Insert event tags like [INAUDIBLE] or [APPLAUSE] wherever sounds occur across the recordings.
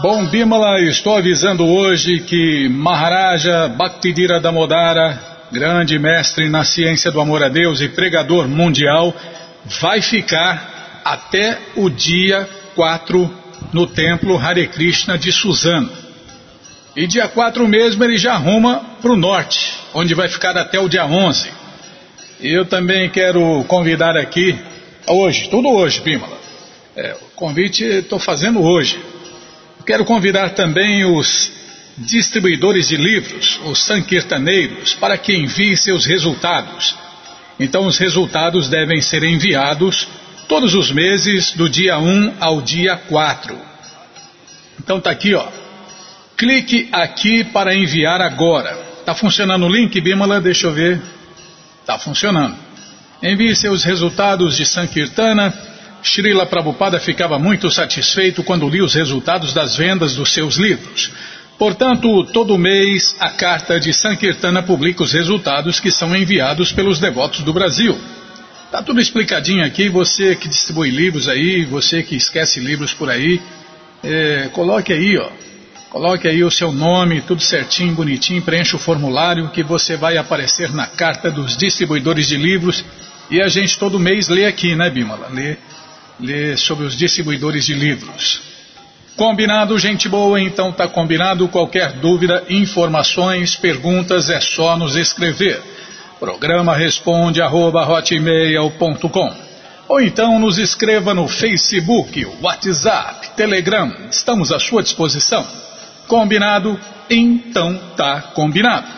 Bom, Bimala, estou avisando hoje que Maharaja Bhaktidira Damodara, grande mestre na ciência do amor a Deus e pregador mundial, vai ficar até o dia 4 no templo Hare Krishna de Suzano. E dia 4 mesmo ele já arruma para o norte, onde vai ficar até o dia 11. E eu também quero convidar aqui, hoje, tudo hoje, Bimala. É, o convite estou fazendo hoje. Quero convidar também os distribuidores de livros, os sankirtaneiros, para que enviem seus resultados. Então, os resultados devem ser enviados todos os meses, do dia 1 ao dia 4. Então, tá aqui, ó. Clique aqui para enviar agora. Tá funcionando o link, Bimala? Deixa eu ver. Tá funcionando. Envie seus resultados de Sankirtana Srila Prabhupada ficava muito satisfeito quando lia os resultados das vendas dos seus livros. Portanto, todo mês a carta de Sankirtana publica os resultados que são enviados pelos devotos do Brasil. Tá tudo explicadinho aqui, você que distribui livros aí, você que esquece livros por aí, é, coloque aí, ó. Coloque aí o seu nome, tudo certinho, bonitinho, preencha o formulário que você vai aparecer na carta dos distribuidores de livros e a gente todo mês lê aqui, né, Bimala? Lê sobre os distribuidores de livros. Combinado, gente boa? Então tá combinado. Qualquer dúvida, informações, perguntas, é só nos escrever. Programa responde arroba, Ou então nos escreva no Facebook, WhatsApp, Telegram. Estamos à sua disposição. Combinado? Então tá combinado.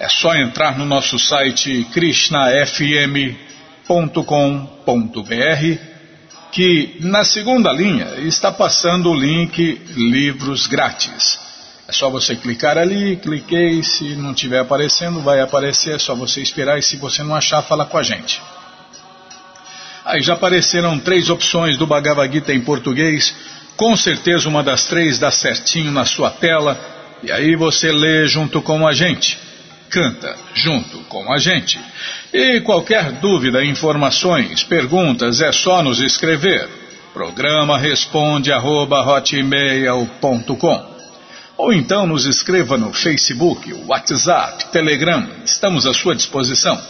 É só entrar no nosso site krishnafm.com.br que na segunda linha está passando o link Livros Grátis. É só você clicar ali, cliquei, se não estiver aparecendo, vai aparecer, é só você esperar e se você não achar, fala com a gente. Aí já apareceram três opções do Bhagavad Gita em português, com certeza uma das três dá certinho na sua tela, e aí você lê junto com a gente canta junto com a gente. E qualquer dúvida, informações, perguntas, é só nos escrever. Programa responde arroba, Ou então nos escreva no Facebook, WhatsApp, Telegram, estamos à sua disposição.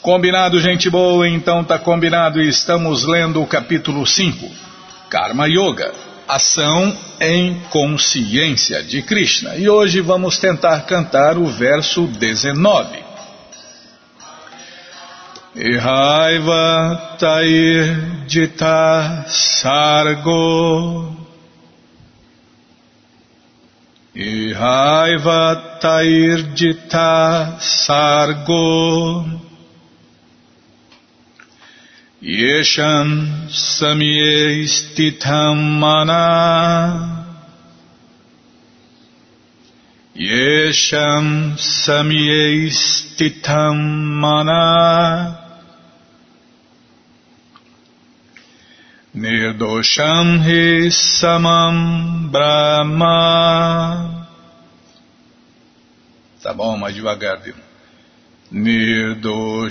Combinado, gente boa? Então tá combinado e estamos lendo o capítulo 5, Karma Yoga ação em consciência de Krishna. E hoje vamos tentar cantar o verso 19. Ihaiva tair jita sargo Ihaiva tair jita sargo Yesham samye stitham mana. Yesham samye stitham mana. Nirdosham hi samam brahma. Tá bom, mais devagar, viu? Nirdosham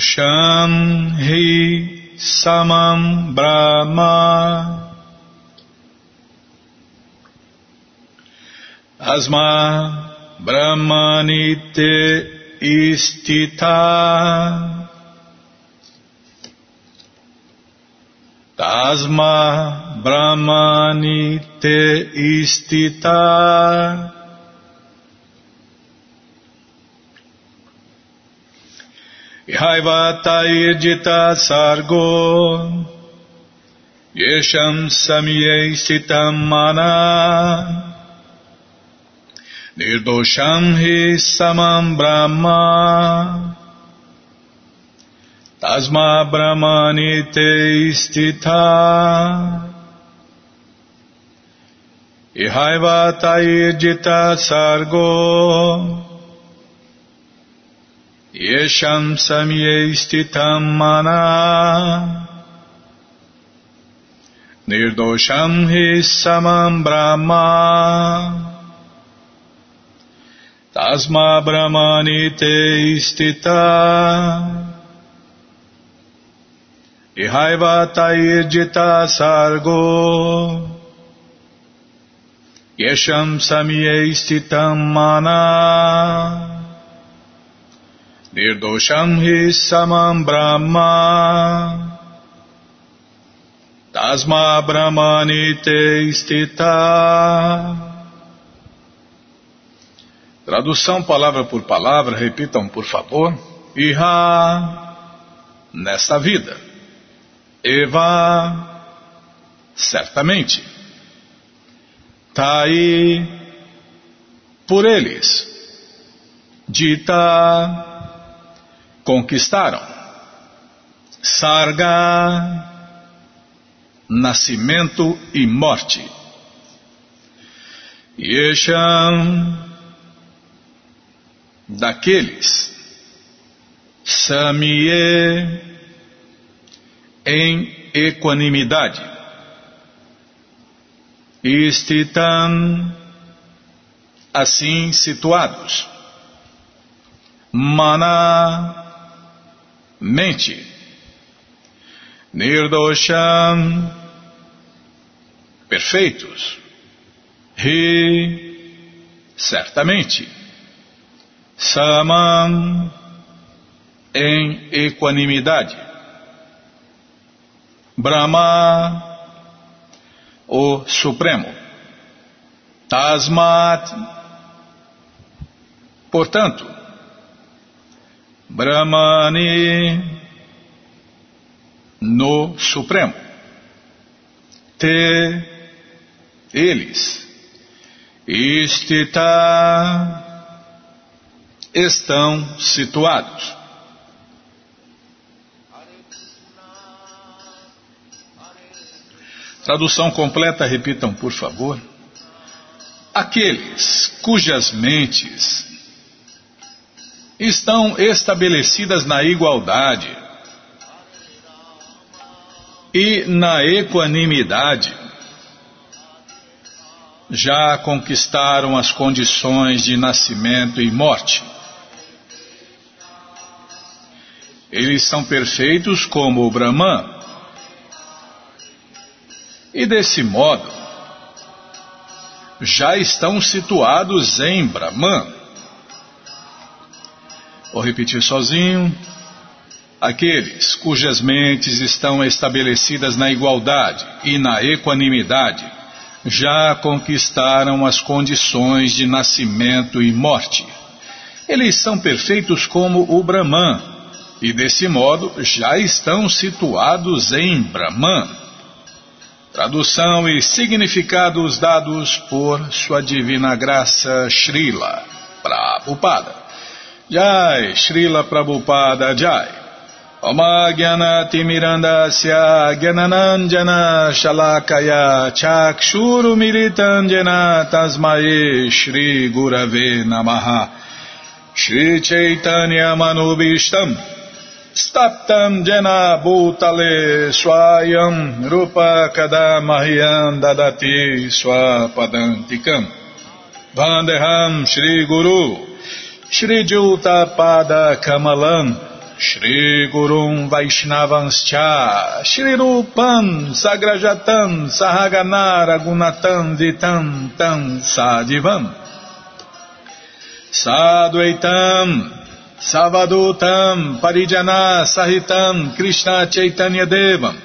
hi samam brahma. Asma brahmanite istita. Tasma brahmanite istita Ihaivatayirjita sargo Yesham samye sitam mana Nirdosham hi samam brahma Tasma brahmani te istita Ihaivatayirjita sargo Yesham samye stitam mana. Nirdosham hi samam brahma. Tasma brahmani te istita Ihaiva tairjita sargo. Yesham samye stitam mana Nirdosham hi samam brahma Tasma brahmani stita Tradução palavra por palavra, repitam por favor. Iha, nesta vida. Eva, certamente. Tai, por eles. Dita, conquistaram. Sarga, nascimento e morte. Yesham, daqueles. Samie, em equanimidade. Istitam, assim situados. Mana, mente. Nirdosham, perfeitos. Ri, certamente. Samam, em equanimidade. Brahma, o Supremo. Tasmat, portanto, Brahmani no Supremo. Te, eles. Istita, estão situados. Tradução completa, repitam, por favor. Aqueles cujas mentes estão estabelecidas na igualdade e na equanimidade. Já conquistaram as condições de nascimento e morte. Eles são perfeitos como o Brahman. E desse modo, já estão situados em Brahman. Vou repetir sozinho. Aqueles cujas mentes estão estabelecidas na igualdade e na equanimidade já conquistaram as condições de nascimento e morte. Eles são perfeitos como o Brahman e, desse modo, já estão situados em Brahman. Tradução e significados dados por Sua Divina Graça Srila Prabhupada. Jai, Srila Prabhupada Jai. Oma Gyana Timirandasya Gyananandjana Shalakaya Chakshuru Militanjana Tasmaye Shri Gurave Namaha Shri Chaitanya Manubishtam Staptam Jena Bhutale Swayam Rupa Kadamahyam Dadati Swapadantikam Vandeham Shri Guru Shri Juta Pada Kamalam Shri Gurum Vaishnavanscha Shri Rupam Sagrajatam Sahagana Ragunatam Vitam Tam Sadivam. Sadvaitam Savadutam Parijana Sahitam Krishna Chaitanya Devam.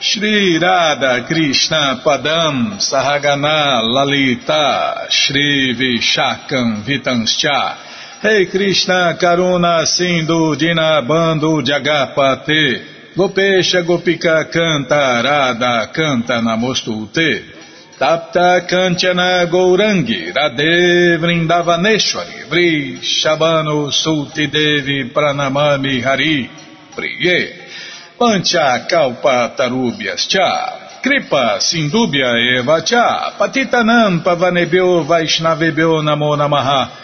Shri Radha Krishna Padam Sahagana Lalita Shri Vishakam Vitanscha Hey Krishna Karuna Sindhu Dinabando Jagapate Gopesha Gopika Canta Radha Canta Namostute. Tapta Kanchana Gourangi Radhe Vrindavaneshwari Vri Shabano Sulti Devi Pranamami Hari Priye. Pancha Kalpa Tarubhyas Cha. Kripa Sindubhya Eva Cha. Patitanam Pavanebhyo Vaishnavebhyo Namo Namaha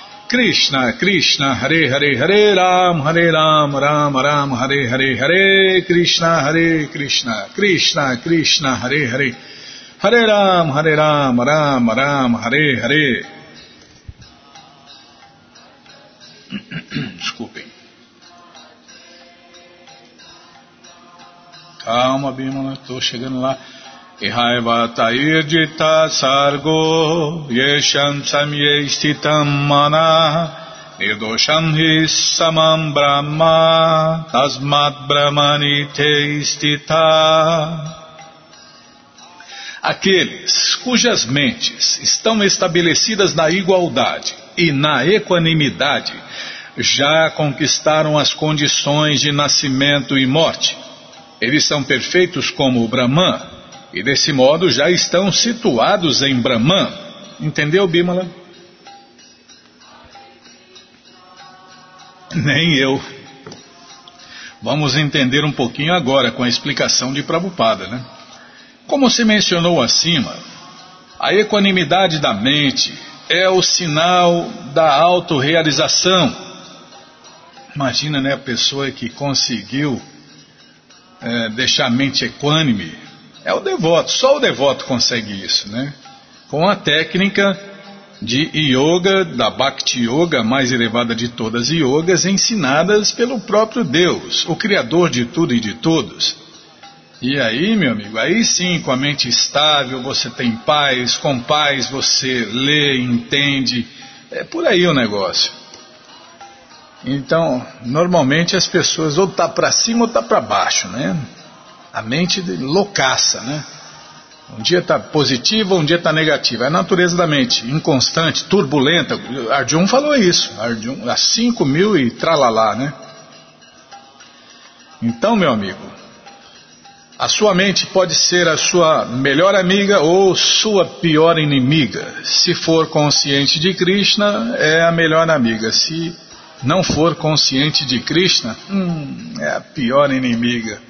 Krishna, Krishna, Hare Hare, Hare Ram, Hare Ram, Ram Ram, Hare Hare, Hare Krishna, Hare Krishna, Krishna, Krishna, Hare Hare, Hare Ram, Hare Ram, Ram Ram, Hare Hare. [CLEARS THROAT] Desculpem. Calma, Bímola, estou chegando Ihaivatairjita sargo yesham samye stitam mana nirdosham hi samam brahma tasmat brahmani te stita Aqueles cujas mentes estão estabelecidas na igualdade e na equanimidade já conquistaram as condições de nascimento e morte. Eles são perfeitos como o Brahman e desse modo já estão situados em Brahman. Entendeu, Bimala? Nem eu. Vamos entender um pouquinho agora com a explicação de Prabhupada, né? Como se mencionou acima, a equanimidade da mente é o sinal da autorrealização. Imagina, né, a pessoa que conseguiu é, deixar a mente equânime, é o devoto, só o devoto consegue isso, né? Com a técnica de yoga, da Bhakti Yoga, mais elevada de todas as yogas, ensinadas pelo próprio Deus, o Criador de tudo e de todos. E aí, meu amigo, aí sim, com a mente estável, você tem paz, com paz você lê, entende, é por aí o negócio. Então, normalmente as pessoas ou tá para cima ou tá para baixo, né? A mente loucaça, né? Um dia está positiva, um dia está negativa. É a natureza da mente, inconstante, turbulenta. Arjun falou isso. Arjun, a 5 mil e tralalá, né? Então, meu amigo, a sua mente pode ser a sua melhor amiga ou sua pior inimiga. Se for consciente de Krishna, é a melhor amiga. Se não for consciente de Krishna, hum, é a pior inimiga.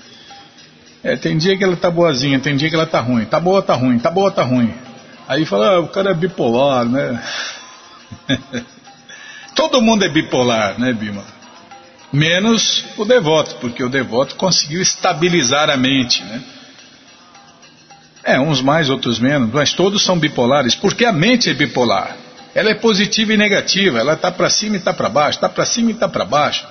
É, tem dia que ela tá boazinha, tem dia que ela tá ruim. Tá boa, tá ruim, tá boa, tá ruim. Aí fala, ah, o cara é bipolar, né? [LAUGHS] Todo mundo é bipolar, né, Bima? Menos o devoto, porque o devoto conseguiu estabilizar a mente, né? É, uns mais, outros menos, mas todos são bipolares, porque a mente é bipolar. Ela é positiva e negativa, ela está para cima e está para baixo, está para cima e está para baixo.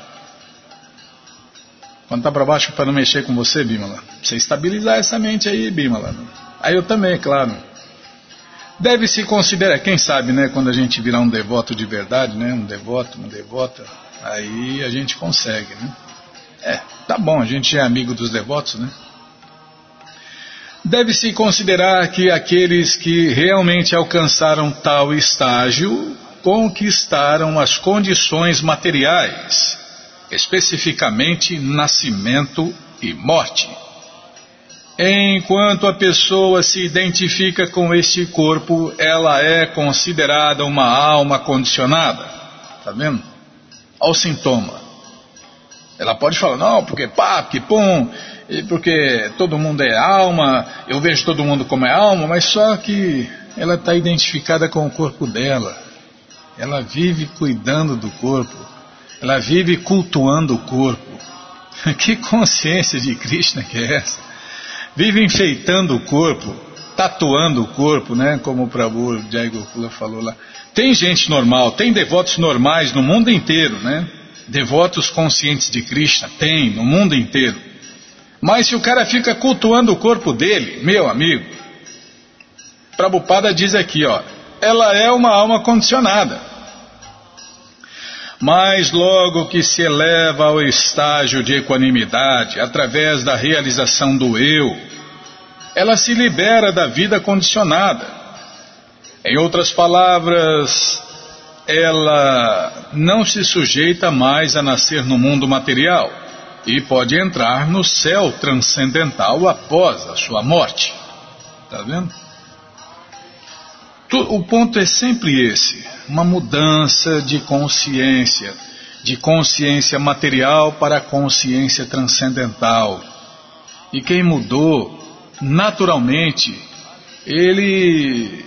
Quando tá para baixo para não mexer com você, Bimala. Você estabilizar essa mente aí, Bimala. Aí eu também, claro. Deve se considerar, quem sabe, né, quando a gente virar um devoto de verdade, né, um devoto, uma devota, aí a gente consegue, né? É, tá bom, a gente é amigo dos devotos, né? Deve-se considerar que aqueles que realmente alcançaram tal estágio conquistaram as condições materiais especificamente nascimento e morte. Enquanto a pessoa se identifica com este corpo, ela é considerada uma alma condicionada. Está vendo? Olha o sintoma. Ela pode falar, não, porque pá, que pum, porque todo mundo é alma, eu vejo todo mundo como é alma, mas só que ela está identificada com o corpo dela. Ela vive cuidando do corpo. Ela vive cultuando o corpo. [LAUGHS] Que consciência de Krishna que é essa? Vive enfeitando o corpo, tatuando o corpo, né? Como o Prabhu Jai Gokula falou lá. Tem gente normal, tem devotos normais no mundo inteiro, né? Devotos conscientes de Krishna, tem no mundo inteiro. Mas se o cara fica cultuando o corpo dele, meu amigo, Prabhupada diz aqui, ó, ela é uma alma condicionada. Mas logo que se eleva ao estágio de equanimidade, através da realização do eu, ela se libera da vida condicionada. Em outras palavras, ela não se sujeita mais a nascer no mundo material e pode entrar no céu transcendental após a sua morte. Está vendo? O ponto é sempre esse: uma mudança de consciência, de consciência material para consciência transcendental. E quem mudou, naturalmente, ele,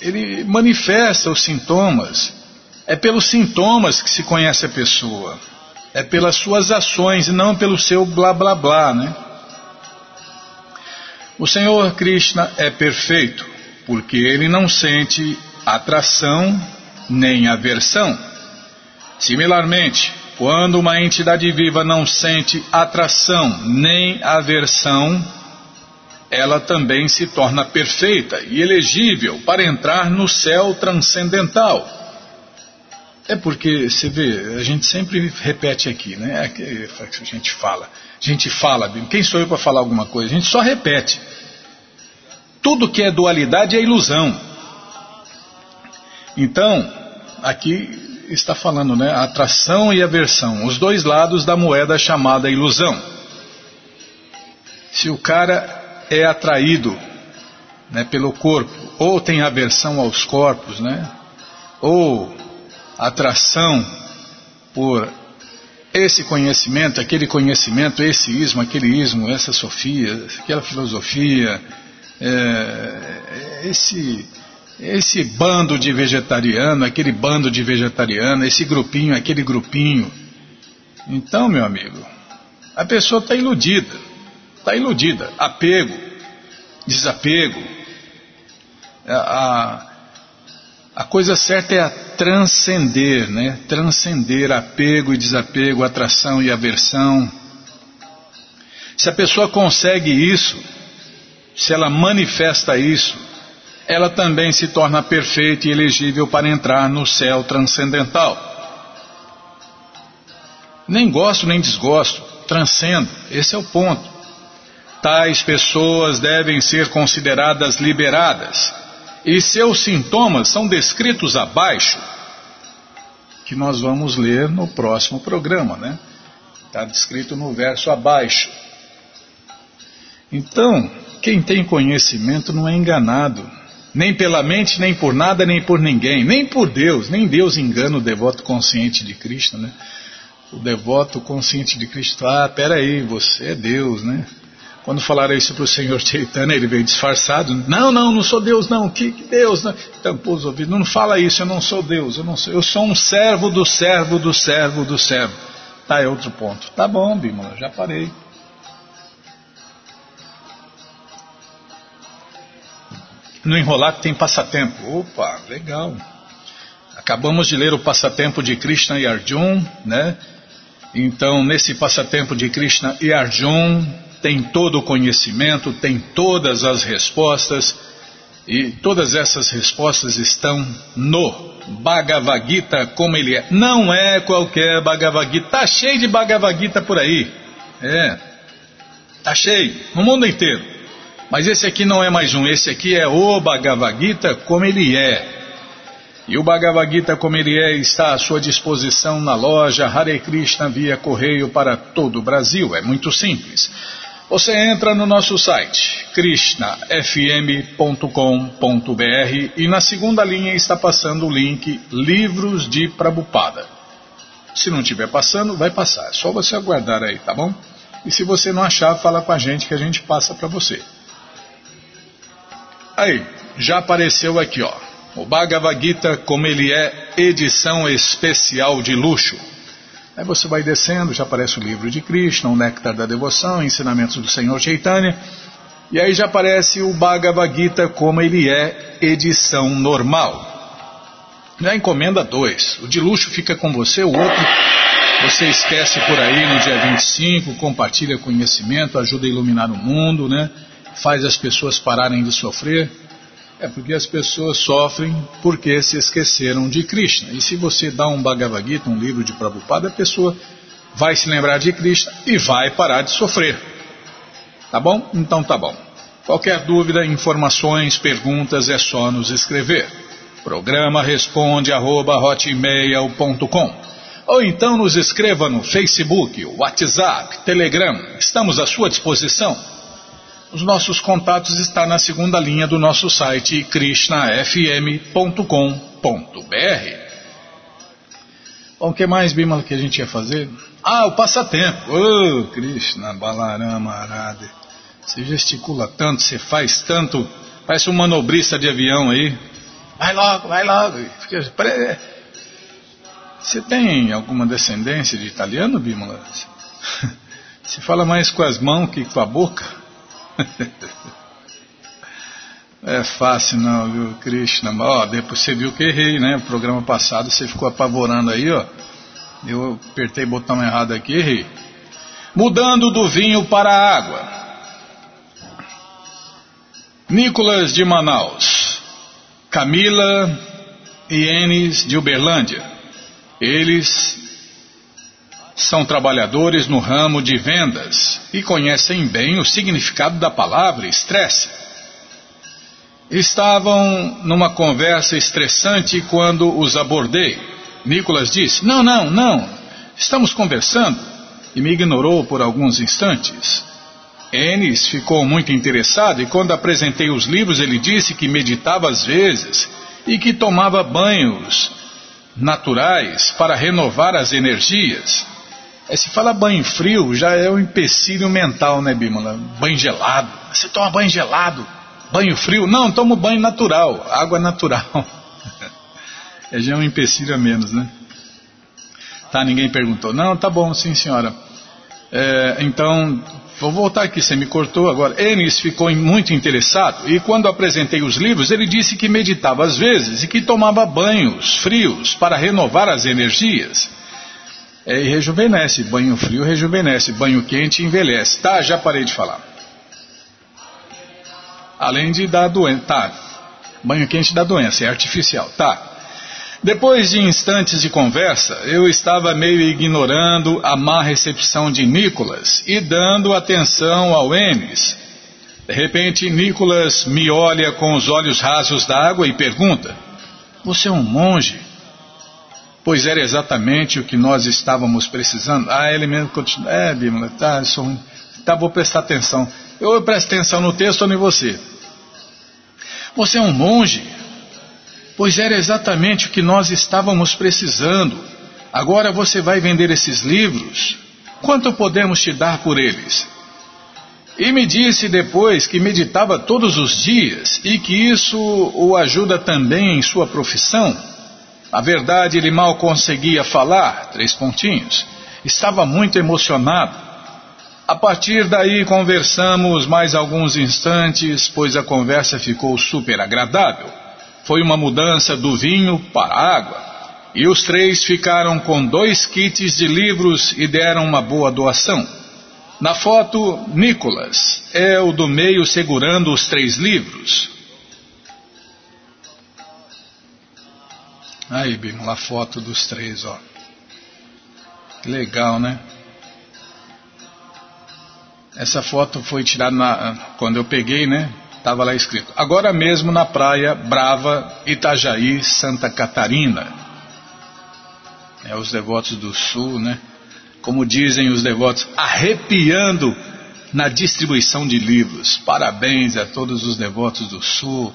ele manifesta os sintomas. É pelos sintomas que se conhece a pessoa. É pelas suas ações e não pelo seu blá blá blá, né? O Senhor Krishna é perfeito porque ele não sente atração nem aversão. Similarmente, quando uma entidade viva não sente atração nem aversão, ela também se torna perfeita e elegível para entrar no céu transcendental. É porque, você vê, a gente sempre repete aqui, né? É a gente fala. A gente fala, quem sou eu para falar alguma coisa? A gente só repete. Tudo que é dualidade é ilusão. Então, aqui está falando, né? Atração e aversão, os dois lados da moeda chamada ilusão. Se o cara é atraído né, pelo corpo, ou tem aversão aos corpos, né? Ou atração por esse conhecimento, aquele conhecimento, esse ismo, aquele ismo, essa sofia, aquela filosofia, é, esse, esse bando de vegetariano, aquele bando de vegetariano, esse grupinho, aquele grupinho. Então, meu amigo, a pessoa está iludida, está iludida. Apego, desapego. A, a, a coisa certa é a transcender, né? Transcender apego e desapego, atração e aversão. Se a pessoa consegue isso, se ela manifesta isso, ela também se torna perfeita e elegível para entrar no céu transcendental. Nem gosto nem desgosto, transcendo, esse é o ponto. Tais pessoas devem ser consideradas liberadas, e seus sintomas são descritos abaixo, que nós vamos ler no próximo programa, né? Está descrito no verso abaixo. Então, quem tem conhecimento não é enganado, nem pela mente, nem por nada, nem por ninguém, nem por Deus, nem Deus engana o devoto consciente de Cristo, né? O devoto consciente de Cristo, ah, peraí, você é Deus, né? Quando falaram isso para o Senhor Chaitanya, ele veio disfarçado. Não, não, não sou Deus, não. Que, que Deus? Não. Tampou os ouvidos. Não fala isso, eu não sou Deus. Eu, não sou, eu sou um servo do servo do servo do servo. Tá, é outro ponto. Tá bom, Bimala, já parei. No Enrolar tem passatempo. Opa, legal. Acabamos de ler o passatempo de Krishna e Arjun, né? Então, nesse passatempo de Krishna e Arjun, tem todo o conhecimento, tem todas as respostas, e todas essas respostas estão no Bhagavad Gita como ele é. Não é qualquer Bhagavad Gita, tá cheio de Bhagavad Gita por aí. É, tá cheio, no mundo inteiro. Mas esse aqui não é mais um, esse aqui é o Bhagavad Gita como ele é. E o Bhagavad Gita como ele é está à sua disposição na loja Hare Krishna via correio para todo o Brasil. É muito simples. Você entra no nosso site krishnafm.com.br e na segunda linha está passando o link Livros de Prabupada. Se não estiver passando, vai passar. É só você aguardar aí, tá bom? E se você não achar, fala com a gente que a gente passa para você. Aí, já apareceu aqui, ó. O Bhagavad Gita, como ele é edição especial de luxo. Aí você vai descendo, já aparece o livro de Krishna, o Néctar da Devoção, ensinamentos do Senhor Chaitanya. E aí já aparece o Bhagavad Gita como ele é edição normal. Já encomenda dois. O de luxo fica com você, o outro você esquece por aí no dia 25, compartilha conhecimento, ajuda a iluminar o mundo, né? Faz as pessoas pararem de sofrer. É porque as pessoas sofrem porque se esqueceram de Krishna. E se você dá um Bhagavad Gita, um livro de Prabhupada, a pessoa vai se lembrar de Krishna e vai parar de sofrer. Tá bom? Então tá bom. Qualquer dúvida, informações, perguntas é só nos escrever. Programa responde arroba, ou então nos escreva no Facebook, WhatsApp, Telegram. Estamos à sua disposição. Os nossos contatos estão na segunda linha do nosso site krishnafm.com.br. Bom, o que mais, Bima, que a gente ia fazer? Ah, o passatempo. Oh, Krishna, Balarama, Arade. Você gesticula tanto, você faz tanto, parece um manobrista de avião aí. Vai logo, vai logo. Você tem alguma descendência de italiano, Bímola? [LAUGHS] Você fala mais com as mãos que com a boca? [LAUGHS] É fácil não, viu, Krishna? Ó, depois você viu que errei, né? O programa passado você ficou apavorando aí, ó. Eu apertei o botão errado aqui, errei. Mudando do vinho para a água. Nicolas de Manaus. Camila e Enes de Uberlândia. Eles são trabalhadores no ramo de vendas e conhecem bem o significado da palavra estresse. Estavam numa conversa estressante quando os abordei. Nicolas disse: Não, não, não, estamos conversando. E me ignorou por alguns instantes. Enes ficou muito interessado e quando apresentei os livros ele disse que meditava às vezes e que tomava banhos naturais para renovar as energias. É, se fala banho frio, já é um empecilho mental, né, Bímola? Banho gelado. Você toma banho gelado? Banho frio? Não, tomo banho natural, água natural. [LAUGHS] é já é um empecilho a menos, né? Tá, ninguém perguntou. Não, tá bom, sim, senhora. É, então, Vou voltar aqui, você me cortou agora. Enes ficou muito interessado e quando apresentei os livros, ele disse que meditava às vezes e que tomava banhos frios para renovar as energias. É, e rejuvenesce, banho frio rejuvenesce, banho quente envelhece. Tá, já parei de falar. Além de dar doença, tá. Banho quente dá doença, é artificial, tá. Depois de instantes de conversa, eu estava meio ignorando a má recepção de Nicolas e dando atenção ao Enes. De repente, Nicolas me olha com os olhos rasos d'água e pergunta: Você é um monge? Pois era exatamente o que nós estávamos precisando. Ah, ele mesmo continua. É, Bímola, tá, sou tá, vou prestar atenção. Eu presto atenção no texto ou em você. Você é um monge? Pois era exatamente o que nós estávamos precisando. Agora você vai vender esses livros? Quanto podemos te dar por eles? E me disse depois que meditava todos os dias e que isso o ajuda também em sua profissão. A verdade, ele mal conseguia falar, três pontinhos. Estava muito emocionado. A partir daí conversamos mais alguns instantes, pois a conversa ficou super agradável. Foi uma mudança do vinho para a água. E os três ficaram com dois kits de livros e deram uma boa doação. Na foto, Nicolas é o do meio segurando os três livros. Aí, Bimo, a foto dos três, ó. Legal, né? Essa foto foi tirada na, quando eu peguei, né? Estava lá escrito: agora mesmo na praia Brava, Itajaí, Santa Catarina. É, os devotos do Sul, né? Como dizem os devotos, arrepiando na distribuição de livros. Parabéns a todos os devotos do Sul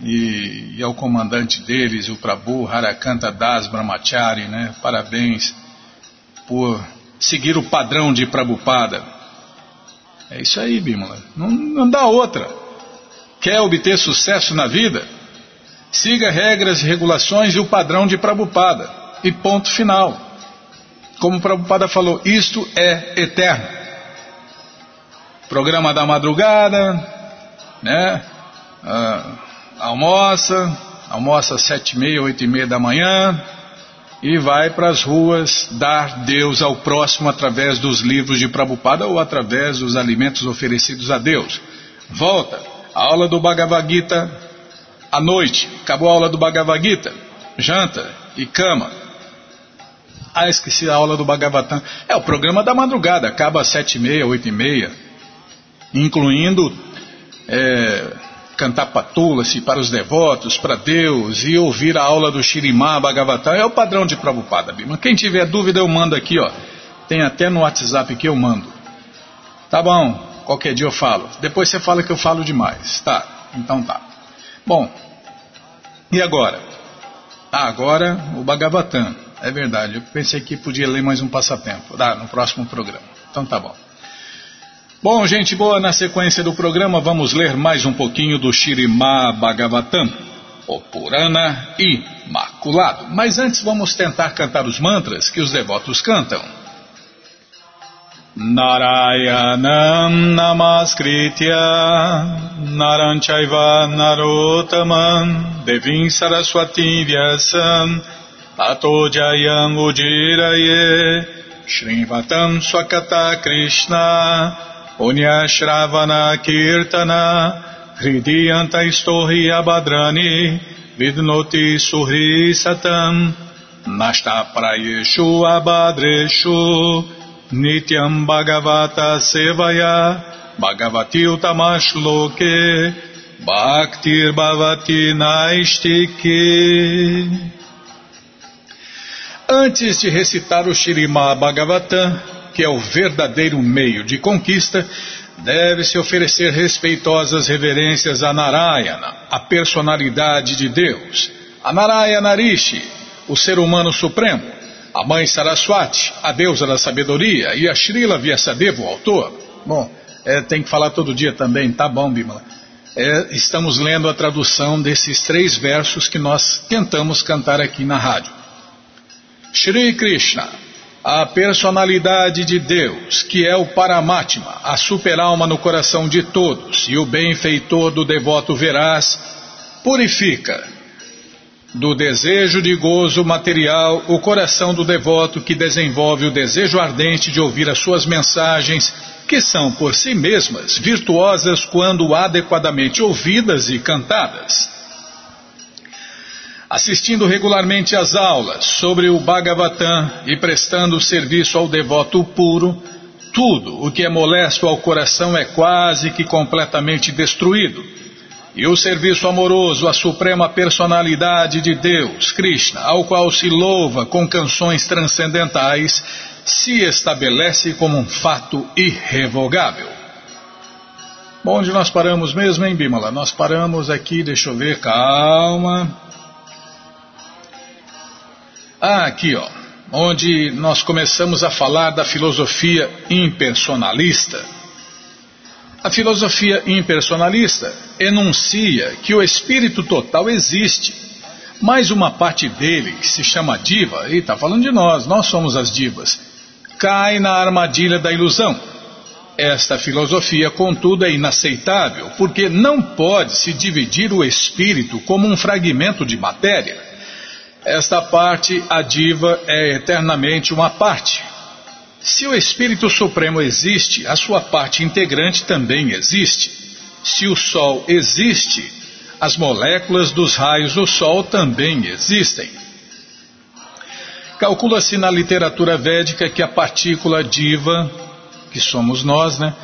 e, e ao comandante deles, o Prabhu Harakanta Das Brahmachari, né? Parabéns. por seguir o padrão de Prabhupada. É isso aí, Bimala. Não, não dá outra. Quer obter sucesso na vida? Siga regras regulações e o padrão de Prabhupada. E ponto final. Como Prabhupada falou, isto é eterno. Programa da madrugada, né? Ah, almoça, almoça às sete e meia, oito e meia da manhã e vai para as ruas dar Deus ao próximo através dos livros de Prabhupada ou através dos alimentos oferecidos a Deus. Volta, a aula do Bhagavad Gita à noite, acabou a aula do Bhagavad Gita, janta e cama. Ah, esqueci a aula do Bhagavatam. É o programa da madrugada, acaba às sete e meia, oito e meia, incluindo é, cantar patula-se para os devotos, para Deus e ouvir a aula do Shirimá Bhagavatam. É o padrão de Prabhupada, Bima. Quem tiver dúvida eu mando aqui, ó. Tem até no WhatsApp que eu mando. Tá bom, qualquer dia eu falo. Depois você fala que eu falo demais. Tá, então tá. Bom, e agora? Ah, agora o Bhagavatam. É verdade, eu pensei que podia ler mais um passatempo. Dá, no próximo programa. Então tá bom. Bom, gente boa, na sequência do programa vamos ler mais um pouquinho do Shirimá Bhagavatam, o Purana Imaculado. Mas antes vamos tentar cantar os mantras que os devotos cantam. Narayanam Namaskritya Naranchaiva Narotamam Devim Saraswati Vyasam Tato Jayam Ujiraye Shrivatam Swakata Krishna Punyashravana Kirtana Hridiyanta Istorhi Abhadrani Vidnoti Surhi Satam Nasta Prayeshu Abhadreshu Nityam Bhagavata Sevaya Bhagavati Utamash Loke Bhaktir Bhavati Naistike Antes de recitar o Shirima Bhagavatam, que é o verdadeiro meio de conquista, deve-se oferecer respeitosas reverências a Narayana, a personalidade de Deus, a Narayana Rishi, o ser humano supremo, a mãe Saraswati, a deusa da sabedoria, e a Srila Vyasadeva, o autor. Bom, é, tem que falar todo dia também, tá bom, Bimala? É, estamos lendo a tradução desses três versos que nós tentamos cantar aqui na rádio. Shri Krishna a personalidade de Deus, que é o Paramatma, a superalma no coração de todos e o benfeitor do devoto veraz, purifica do desejo de gozo material o coração do devoto que desenvolve o desejo ardente de ouvir as suas mensagens, que são por si mesmas virtuosas quando adequadamente ouvidas e cantadas assistindo regularmente às aulas sobre o Bhagavatam e prestando serviço ao devoto puro, tudo o que é molesto ao coração é quase que completamente destruído. E o serviço amoroso à suprema personalidade de Deus, Krishna, ao qual se louva com canções transcendentais, se estabelece como um fato irrevogável. Bom, onde nós paramos mesmo, hein, Bimala? Nós paramos aqui, deixa eu ver, calma. Ah, aqui, ó, onde nós começamos a falar da filosofia impersonalista. A filosofia impersonalista enuncia que o espírito total existe, mas uma parte dele, que se chama diva, e está falando de nós, nós somos as divas, cai na armadilha da ilusão. Esta filosofia, contudo, é inaceitável, porque não pode se dividir o espírito como um fragmento de matéria. Esta parte, a diva, é eternamente uma parte. Se o Espírito Supremo existe, a sua parte integrante também existe. Se o Sol existe, as moléculas dos raios do Sol também existem. Calcula-se na literatura védica que a partícula diva, que somos nós, né,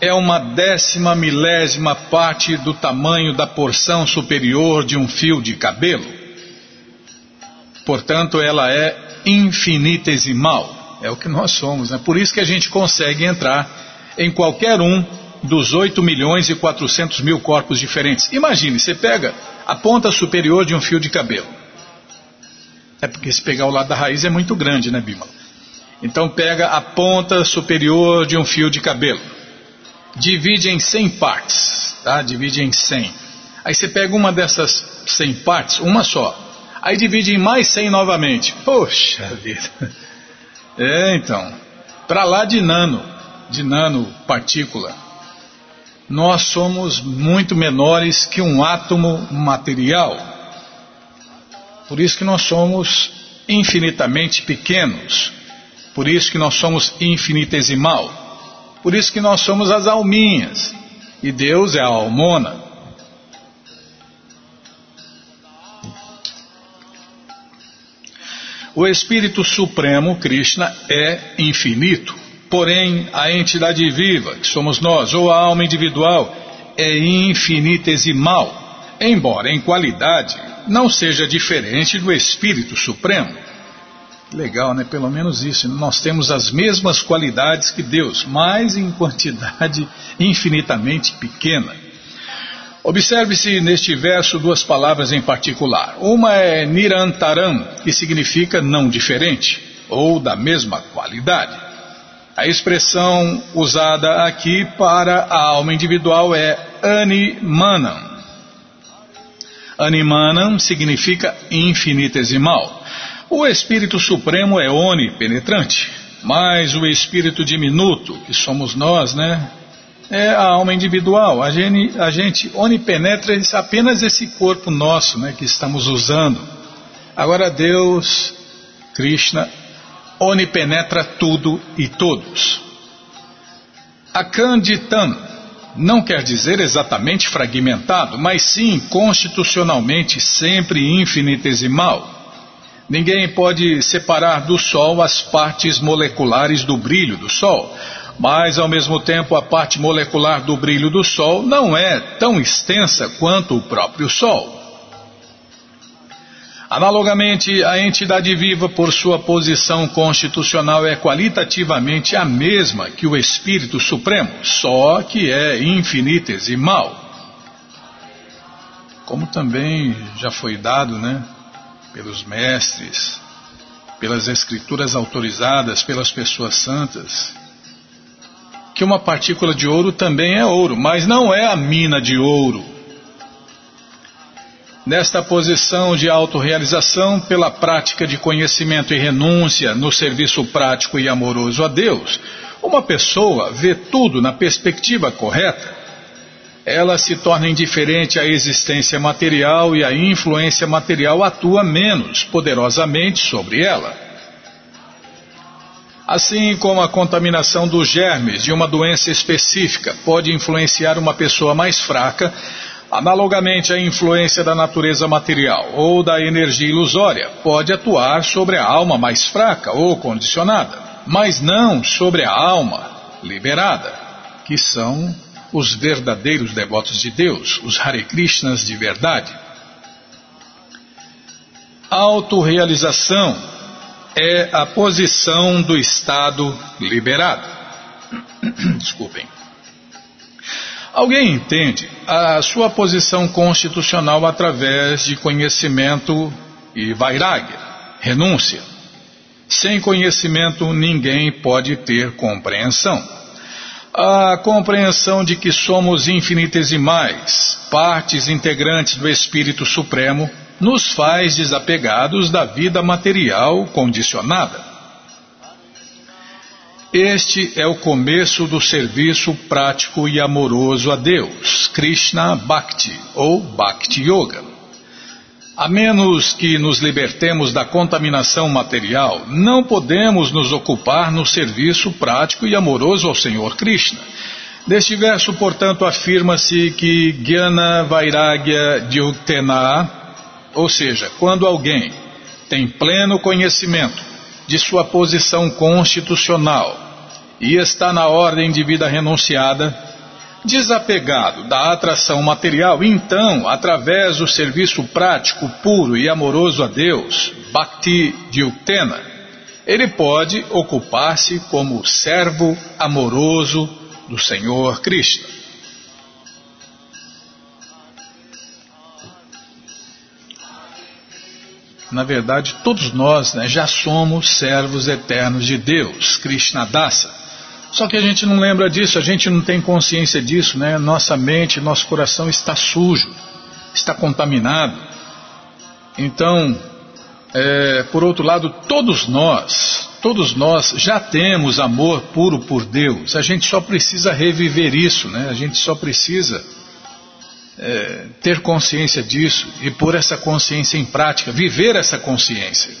é uma décima milésima parte do tamanho da porção superior de um fio de cabelo. Portanto, ela é infinitesimal. É o que nós somos. Né? Por isso que a gente consegue entrar em qualquer um dos 8 milhões e 400 mil corpos diferentes. Imagine, você pega a ponta superior de um fio de cabelo. É porque se pegar o lado da raiz é muito grande, né, Bima? Então pega a ponta superior de um fio de cabelo. Divide em 100 partes, tá? Divide em 100. Aí você pega uma dessas 100 partes, uma só. Aí divide em mais 100 novamente. Poxa vida. É, então. Para lá de nano, de nano partícula. Nós somos muito menores que um átomo material. Por isso que nós somos infinitamente pequenos. Por isso que nós somos infinitesimal. Por isso que nós somos as alminhas. E Deus é a almona. O Espírito Supremo, Krishna, é infinito. Porém, a entidade viva, que somos nós, ou a alma individual, é infinitesimal, embora em qualidade não seja diferente do Espírito Supremo. Legal, né? Pelo menos isso. Nós temos as mesmas qualidades que Deus, mas em quantidade [LAUGHS] infinitamente pequena. Observe-se neste verso duas palavras em particular. Uma é Nirantaram, que significa não diferente, ou da mesma qualidade. A expressão usada aqui para a alma individual é Animanam. Animanam significa infinitesimal. O Espírito Supremo é onipenetrante, mas o Espírito diminuto, que somos nós, né? É a alma individual. A gente, a gente onipenetra apenas esse corpo nosso, né? Que estamos usando. Agora Deus, Krishna, onipenetra tudo e todos. Akanditam não quer dizer exatamente fragmentado, mas sim constitucionalmente sempre infinitesimal Ninguém pode separar do Sol as partes moleculares do brilho do Sol, mas ao mesmo tempo a parte molecular do brilho do Sol não é tão extensa quanto o próprio Sol. Analogamente, a entidade viva, por sua posição constitucional, é qualitativamente a mesma que o Espírito Supremo, só que é infinitesimal. Como também já foi dado, né? pelos mestres, pelas escrituras autorizadas pelas pessoas santas, que uma partícula de ouro também é ouro, mas não é a mina de ouro. Nesta posição de autorrealização, pela prática de conhecimento e renúncia no serviço prático e amoroso a Deus, uma pessoa vê tudo na perspectiva correta ela se torna indiferente à existência material e a influência material atua menos poderosamente sobre ela. Assim como a contaminação dos germes de uma doença específica pode influenciar uma pessoa mais fraca, analogamente a influência da natureza material ou da energia ilusória pode atuar sobre a alma mais fraca ou condicionada, mas não sobre a alma liberada, que são os verdadeiros devotos de Deus, os Hare Krishnas de verdade. Autorrealização é a posição do estado liberado. [CLEARS THROAT] Desculpem. Alguém entende a sua posição constitucional através de conhecimento e vairagya, renúncia. Sem conhecimento, ninguém pode ter compreensão a compreensão de que somos infinitesimais, partes integrantes do Espírito Supremo, nos faz desapegados da vida material condicionada. Este é o começo do serviço prático e amoroso a Deus, Krishna Bhakti ou Bhakti Yoga. A menos que nos libertemos da contaminação material, não podemos nos ocupar no serviço prático e amoroso ao Senhor Krishna. Neste verso, portanto, afirma-se que Gyana Vairagya Dyuktena, ou seja, quando alguém tem pleno conhecimento de sua posição constitucional e está na ordem de vida renunciada, Desapegado da atração material, então, através do serviço prático, puro e amoroso a Deus, Bhakti Dyuktena, ele pode ocupar-se como servo amoroso do Senhor Krishna. Na verdade, todos nós né, já somos servos eternos de Deus, Krishna Dasa. Só que a gente não lembra disso, a gente não tem consciência disso, né? Nossa mente, nosso coração está sujo, está contaminado. Então, é, por outro lado, todos nós, todos nós já temos amor puro por Deus. A gente só precisa reviver isso, né? A gente só precisa é, ter consciência disso e pôr essa consciência em prática, viver essa consciência.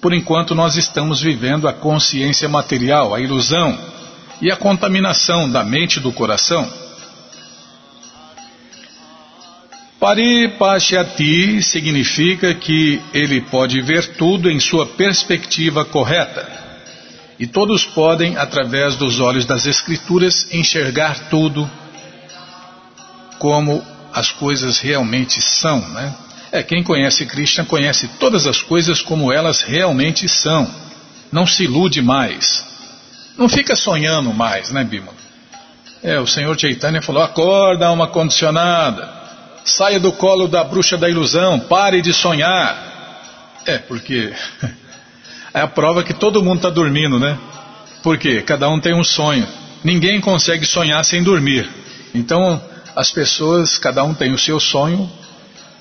Por enquanto, nós estamos vivendo a consciência material, a ilusão e a contaminação da mente e do coração. Paripashyati significa que ele pode ver tudo em sua perspectiva correta. E todos podem, através dos olhos das Escrituras, enxergar tudo como as coisas realmente são. Né? É, quem conhece Krishna conhece todas as coisas como elas realmente são. Não se ilude mais. Não fica sonhando mais, né, Bima? É, o Senhor Chaitanya falou: acorda, alma condicionada. Saia do colo da bruxa da ilusão, pare de sonhar. É, porque [LAUGHS] é a prova que todo mundo está dormindo, né? Porque cada um tem um sonho. Ninguém consegue sonhar sem dormir. Então, as pessoas, cada um tem o seu sonho,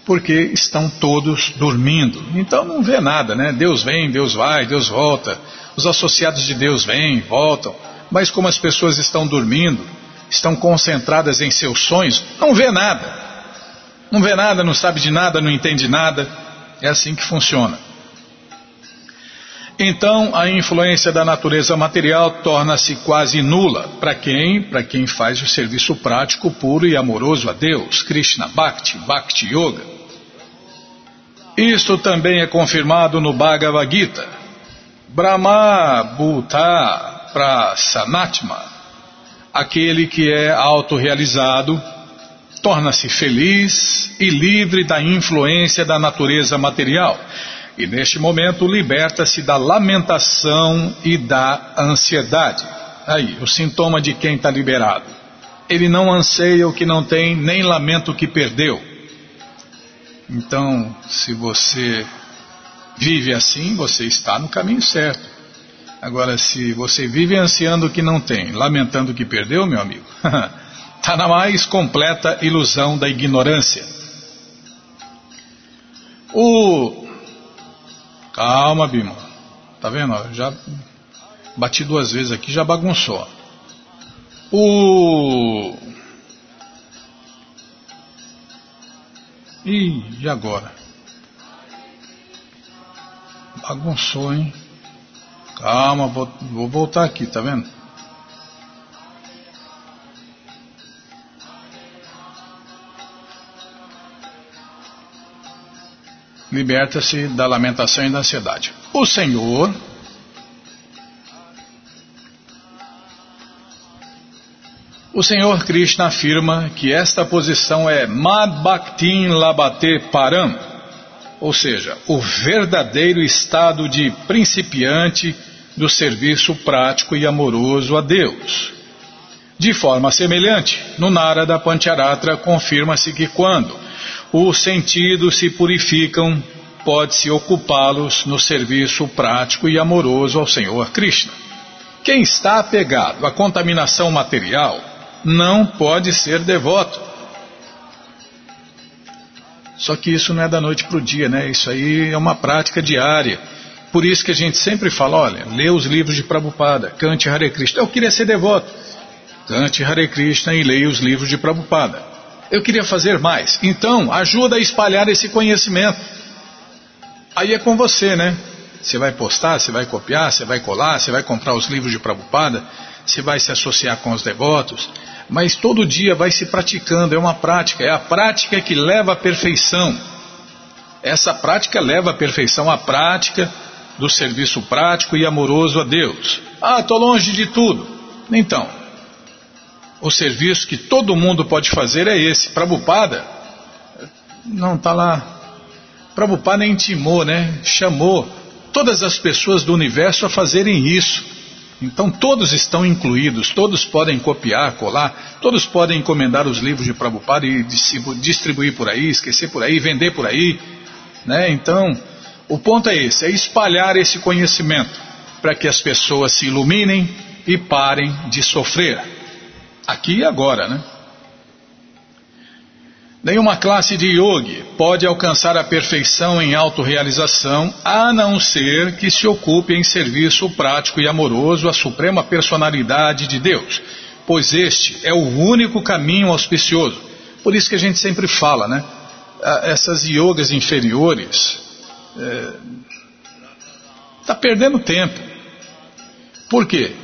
porque estão todos dormindo. Então não vê nada, né? Deus vem, Deus vai, Deus volta. Os associados de Deus vêm, voltam. Mas como as pessoas estão dormindo, estão concentradas em seus sonhos, não vê nada. Não vê nada, não sabe de nada, não entende nada. É assim que funciona. Então, a influência da natureza material torna-se quase nula para quem? Para quem faz o serviço prático puro e amoroso a Deus, Krishna Bhakti, Bhakti Yoga. Isto também é confirmado no Bhagavad Gita. Brahma Bhuta Prasanatma, aquele que é autorrealizado, torna-se feliz e livre da influência da natureza material. E neste momento liberta-se da lamentação e da ansiedade. Aí, o sintoma de quem está liberado. Ele não anseia o que não tem, nem lamenta o que perdeu. Então, se você vive assim, você está no caminho certo. Agora, se você vive ansiando o que não tem, lamentando o que perdeu, meu amigo, Está [LAUGHS] na mais completa ilusão da ignorância. O. Calma, Bima. Tá vendo? Já bati duas vezes aqui, já bagunçou. O. E agora? Bagunçou, hein? Calma, vou, vou voltar aqui, tá vendo? Liberta-se da lamentação e da ansiedade. O Senhor O Senhor Krishna afirma que esta posição é Mad Bhaktin Labate Param, ou seja, o verdadeiro estado de principiante do serviço prático e amoroso a Deus. De forma semelhante, no Narada Pancharatra confirma-se que quando os sentidos se purificam, pode-se ocupá-los no serviço prático e amoroso ao Senhor Krishna. Quem está apegado à contaminação material não pode ser devoto. Só que isso não é da noite para o dia, né? Isso aí é uma prática diária. Por isso que a gente sempre fala, olha, lê os livros de Prabhupada, cante Hare Krishna. Eu queria ser devoto. Cante Hare Krishna e leia os livros de Prabhupada. Eu queria fazer mais. Então, ajuda a espalhar esse conhecimento. Aí é com você, né? Você vai postar, você vai copiar, você vai colar, você vai comprar os livros de Prabhupada, você vai se associar com os devotos, mas todo dia vai se praticando, é uma prática, é a prática que leva à perfeição. Essa prática leva à perfeição, a prática do serviço prático e amoroso a Deus. Ah, estou longe de tudo. Então, o serviço que todo mundo pode fazer é esse. Prabhupada não está lá. Prabhupada intimou, né? Chamou todas as pessoas do universo a fazerem isso. Então todos estão incluídos, todos podem copiar, colar, todos podem encomendar os livros de Prabhupada e distribuir por aí, esquecer por aí, vender por aí. Né? Então, O ponto é esse, é espalhar esse conhecimento para que as pessoas se iluminem e parem de sofrer. Aqui e agora, né? Nenhuma classe de yogi pode alcançar a perfeição em autorrealização a não ser que se ocupe em serviço prático e amoroso à suprema personalidade de Deus, pois este é o único caminho auspicioso. Por isso que a gente sempre fala, né? Ah, essas yogas inferiores está é, perdendo tempo. Por quê?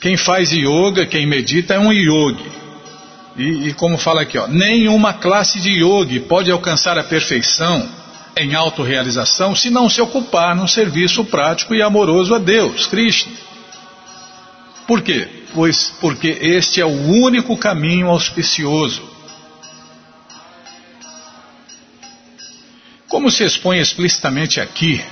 Quem faz yoga, quem medita é um yogi. E, e como fala aqui, ó, nenhuma classe de yogi pode alcançar a perfeição em autorrealização se não se ocupar num serviço prático e amoroso a Deus, Krishna. Por quê? Pois porque este é o único caminho auspicioso. Como se expõe explicitamente aqui,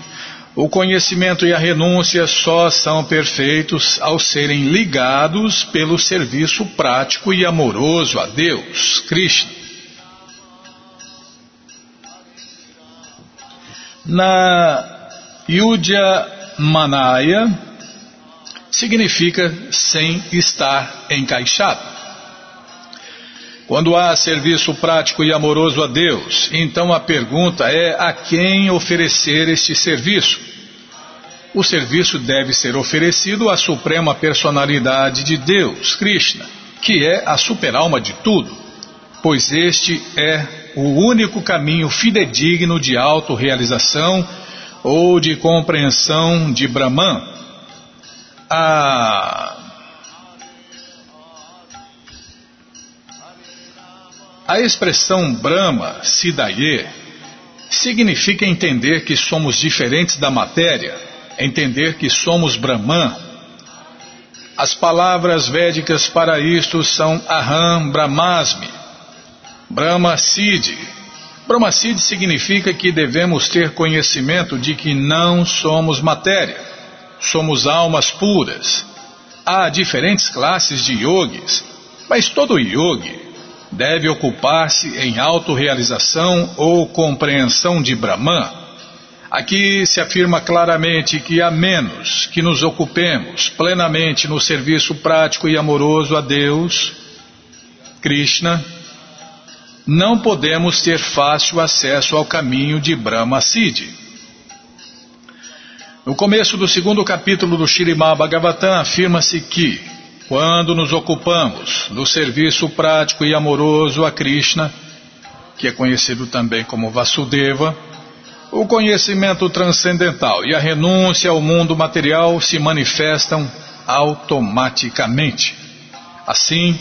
o conhecimento e a renúncia só são perfeitos ao serem ligados pelo serviço prático e amoroso a Deus, Krishna. Na Yudya Manaya significa sem estar encaixado. Quando há serviço prático e amoroso a Deus, então a pergunta é a quem oferecer este serviço. O serviço deve ser oferecido à suprema personalidade de Deus, Krishna, que é a superalma de tudo, pois este é o único caminho fidedigno de autorrealização ou de compreensão de Brahman. A A expressão Brahma Sidaye significa entender que somos diferentes da matéria, entender que somos Brahman. As palavras védicas para isto são Aham Brahmasmi, Brahma Siddhi. Brahma Siddhi significa que devemos ter conhecimento de que não somos matéria, somos almas puras. Há diferentes classes de yogis, mas todo yogi deve ocupar-se em autorrealização ou compreensão de Brahman. Aqui se afirma claramente que, a menos que nos ocupemos plenamente no serviço prático e amoroso a Deus, Krishna, não podemos ter fácil acesso ao caminho de Brahma Siddhi. No começo do segundo capítulo do Shirimá Bhagavatam afirma-se que quando nos ocupamos do serviço prático e amoroso a Krishna, que é conhecido também como Vasudeva, o conhecimento transcendental e a renúncia ao mundo material se manifestam automaticamente. Assim,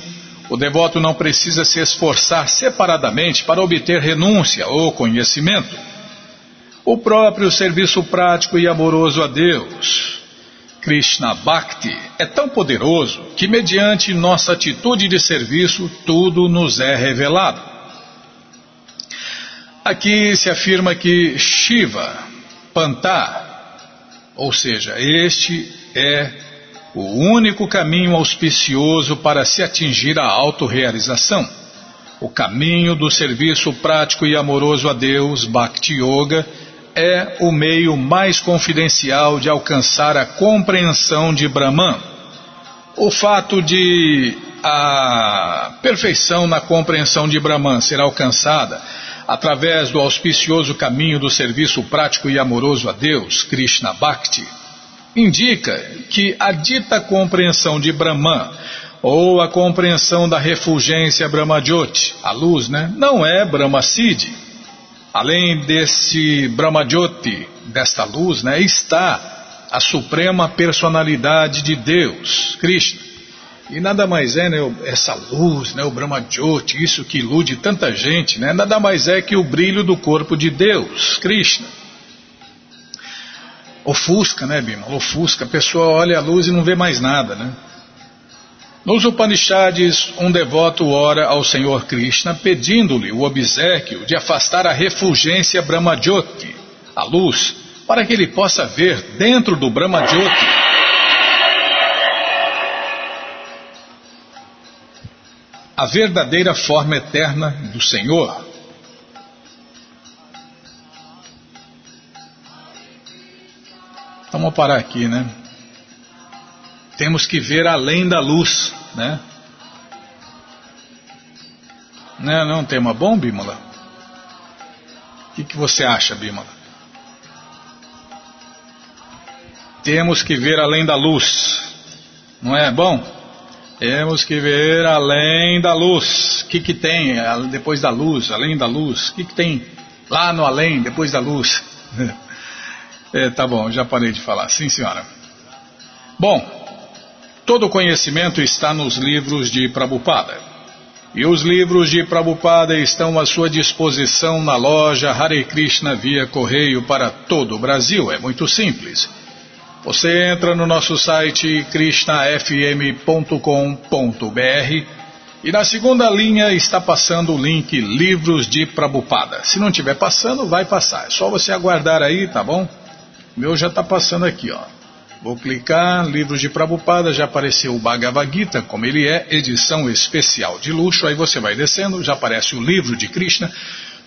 o devoto não precisa se esforçar separadamente para obter renúncia ou conhecimento. O próprio serviço prático e amoroso a Deus, Krishna Bhakti é tão poderoso que, mediante nossa atitude de serviço, tudo nos é revelado. Aqui se afirma que Shiva, Pantá, ou seja, este é o único caminho auspicioso para se atingir a autorrealização. O caminho do serviço prático e amoroso a Deus, Bhakti Yoga, é o meio mais confidencial de alcançar a compreensão de Brahman. O fato de a perfeição na compreensão de Brahman ser alcançada através do auspicioso caminho do serviço prático e amoroso a Deus, Krishna Bhakti, indica que a dita compreensão de Brahman ou a compreensão da refulgência Brahmajyoti, a luz, né, não é Brahma Siddhi Além desse Brahmajyoti, desta luz, né, está a suprema personalidade de Deus, Krishna. E nada mais é, né, essa luz, né, o Brahmajyoti, isso que ilude tanta gente, né, nada mais é que o brilho do corpo de Deus, Krishna. Ofusca, né, Bima? Ofusca. A pessoa olha a luz e não vê mais nada, né? Nos Upanishads, um devoto ora ao Senhor Krishna pedindo-lhe o obsequio de afastar a refulgência Brahmajyoti, a luz, para que ele possa ver dentro do Brahmajyoti a verdadeira forma eterna do Senhor. Vamos parar aqui, né? Temos que ver além da luz, né? Não, é, não é um tema bom, Bímola? O que, que você acha, Bímola? Temos que ver além da luz. Não é bom? Temos que ver além da luz. O que, que tem depois da luz, além da luz? O que, que tem lá no além, depois da luz? [LAUGHS] é, tá bom, já parei de falar. Sim, senhora. Bom, todo conhecimento está nos livros de Prabhupada. E os livros de Prabhupada estão à sua disposição na loja Hare Krishna via correio para todo o Brasil. É muito simples. Você entra no nosso site krishnafm.com.br e na segunda linha está passando o link Livros de Prabupada. Se não estiver passando, vai passar. É só você aguardar aí, tá bom? O meu já está passando aqui, ó. Vou clicar, Livros de Prabupada, já apareceu o Bhagavad Gita, como ele é, edição especial de luxo. Aí você vai descendo, já aparece o livro de Krishna,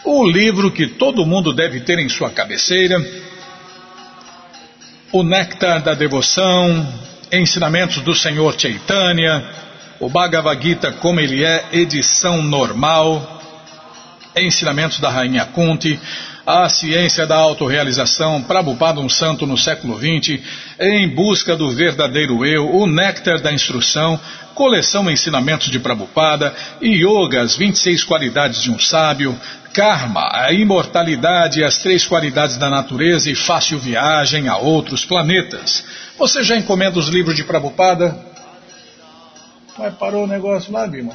o livro que todo mundo deve ter em sua cabeceira o Néctar da Devoção, Ensinamentos do Senhor Chaitanya, o Bhagavad Gita como ele é, edição normal, Ensinamentos da Rainha Kunti, a ciência da autorrealização, Prabhupada um santo no século XX, em busca do verdadeiro eu, o néctar da instrução, coleção Ensinamentos de Prabhupada, Yoga, as 26 qualidades de um sábio, Karma, a imortalidade e as três qualidades da natureza e fácil viagem a outros planetas. Você já encomenda os livros de Prabhupada? Mas parou o negócio lá, Bima.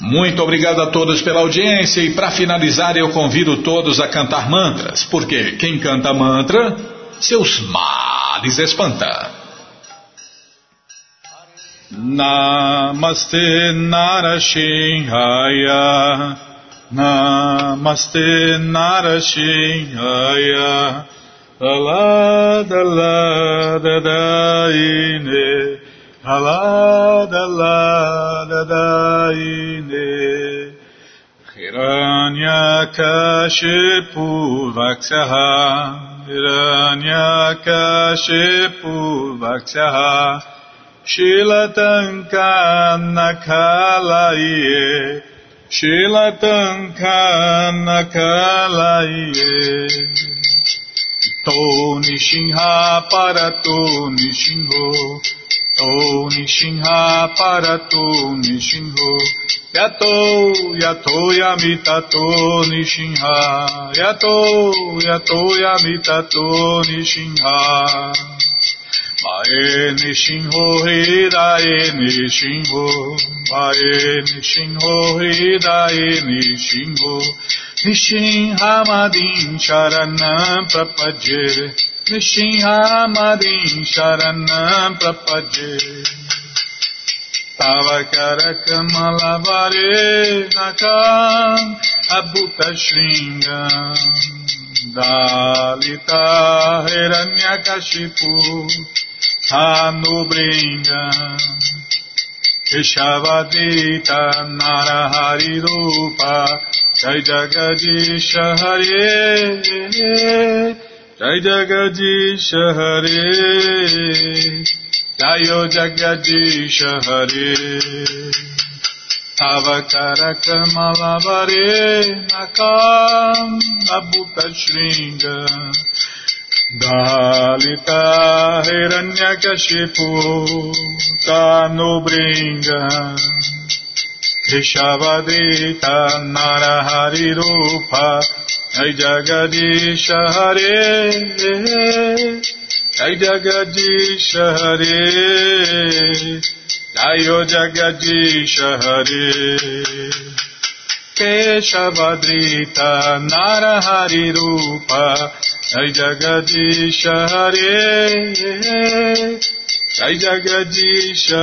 Muito obrigado a todos pela audiência e para finalizar eu convido todos a cantar mantras, porque quem canta mantra, seus males espanta. Namaste Narashinhaya Namaste Narashinhaya Alada lada daine Alada lada daine Hiranyakashipu Vaksyaha Hiranyakashipu Vaksyaha Shilatankanakalaye Shilatankanakalaye To Nishinha Parato Nishinho To Nishinha Parato Nishinho Yato Yato Yamitato Nishinha Yato Yato Yamitato Nishinha Mae Nishinho Hidae Nishinho Mae Nishinho Hidae Nishinho Nishinhamadin Sharanam Prapadye Nishinhamadin Sharanam Prapadye Tavakara Kamalavare Nakam Abhuta Shringam Dalita Hiranyakashipu Hanubringa Keshavadita Narahari Rupa Jai Jagadisha Hare Jai Jagadisha Hare Jayo Jagadisha Hare Avakara Kamalavare Nakam Abhuta Shringa Dalita Hiranyakashipu Tanubringa Rishavadita Narahari Rupa Jai Jagadisha Hare Jai Jagadisha Hare Jayo Jagadisha Hare Keshavadrita Narahari Rupa Jai Jagadisha Hare Jai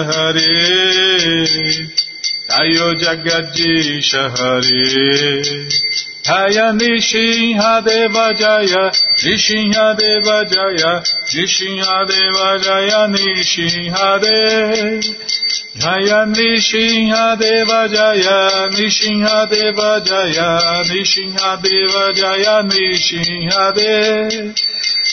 Hare Jayo Jagadish Hare Jaya Nishinha Deva Jaya Nishinha Deva Jaya Nishinha Deva Jaya Nishinha Deva Jaya Nishinha Deva Jaya Nishinha Deva Jaya Nishinha Deva Jaya Nishinha Deva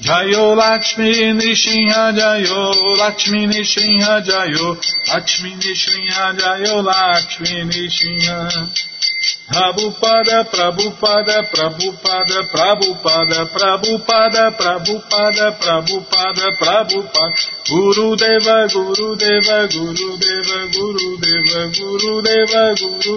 Jayo Lakshmi Nishinha Jayo Lakshmi Nishinha Jayo Lakshmi Nishinha Jayo Lakshmi Nishinha Prabhupada, Prabhupada, Prabhupada, Prabhupada, Prabhupada, Prabhupada, Prabhupada, Prabhupada, Guru Deva, Guru Deva, Guru Deva, Guru Deva, Guru.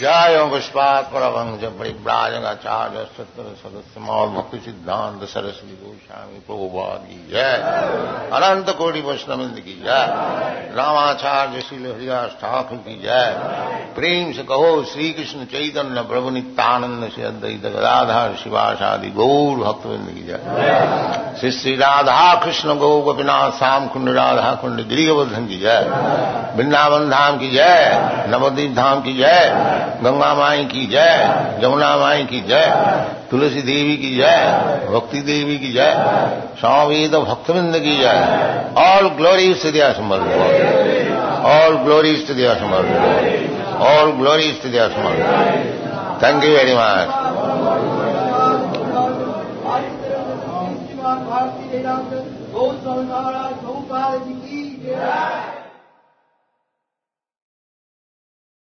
جایوں پشپات پربند جبڑی براجنگاچاریہ ستر سدس مول بھکتی سدھانت سرسوتی گوشامی پربھواد کی جائے۔ انت کوڑی وشنمند کی جائے۔ راماچاریہ شیل ہریاس ٹھاکر کی جائے۔ پریم سے کہو شری کشن چیتن، پربھو نتانند سے ادیت رادھا شادی گور بھکت بند کی جائے۔ شری شری رادھا کشن گو گوپیناتھ سام کنڈ رادھا کنڈ گری گوردھن کی جائے۔ بنداون دھام کی جائے نودیپ دھام کی جائے۔ گنگا مائی کی جائے جمنا مائی کی جائے تلسی دیوی کی جائے بھکتی دیوی کی جائے سامید بھکت بند کی جائے آل گلوری استدیا سمر آل گلوری استدیا سمر آل گلوری استدیا سمر تھینک یو ویری مچ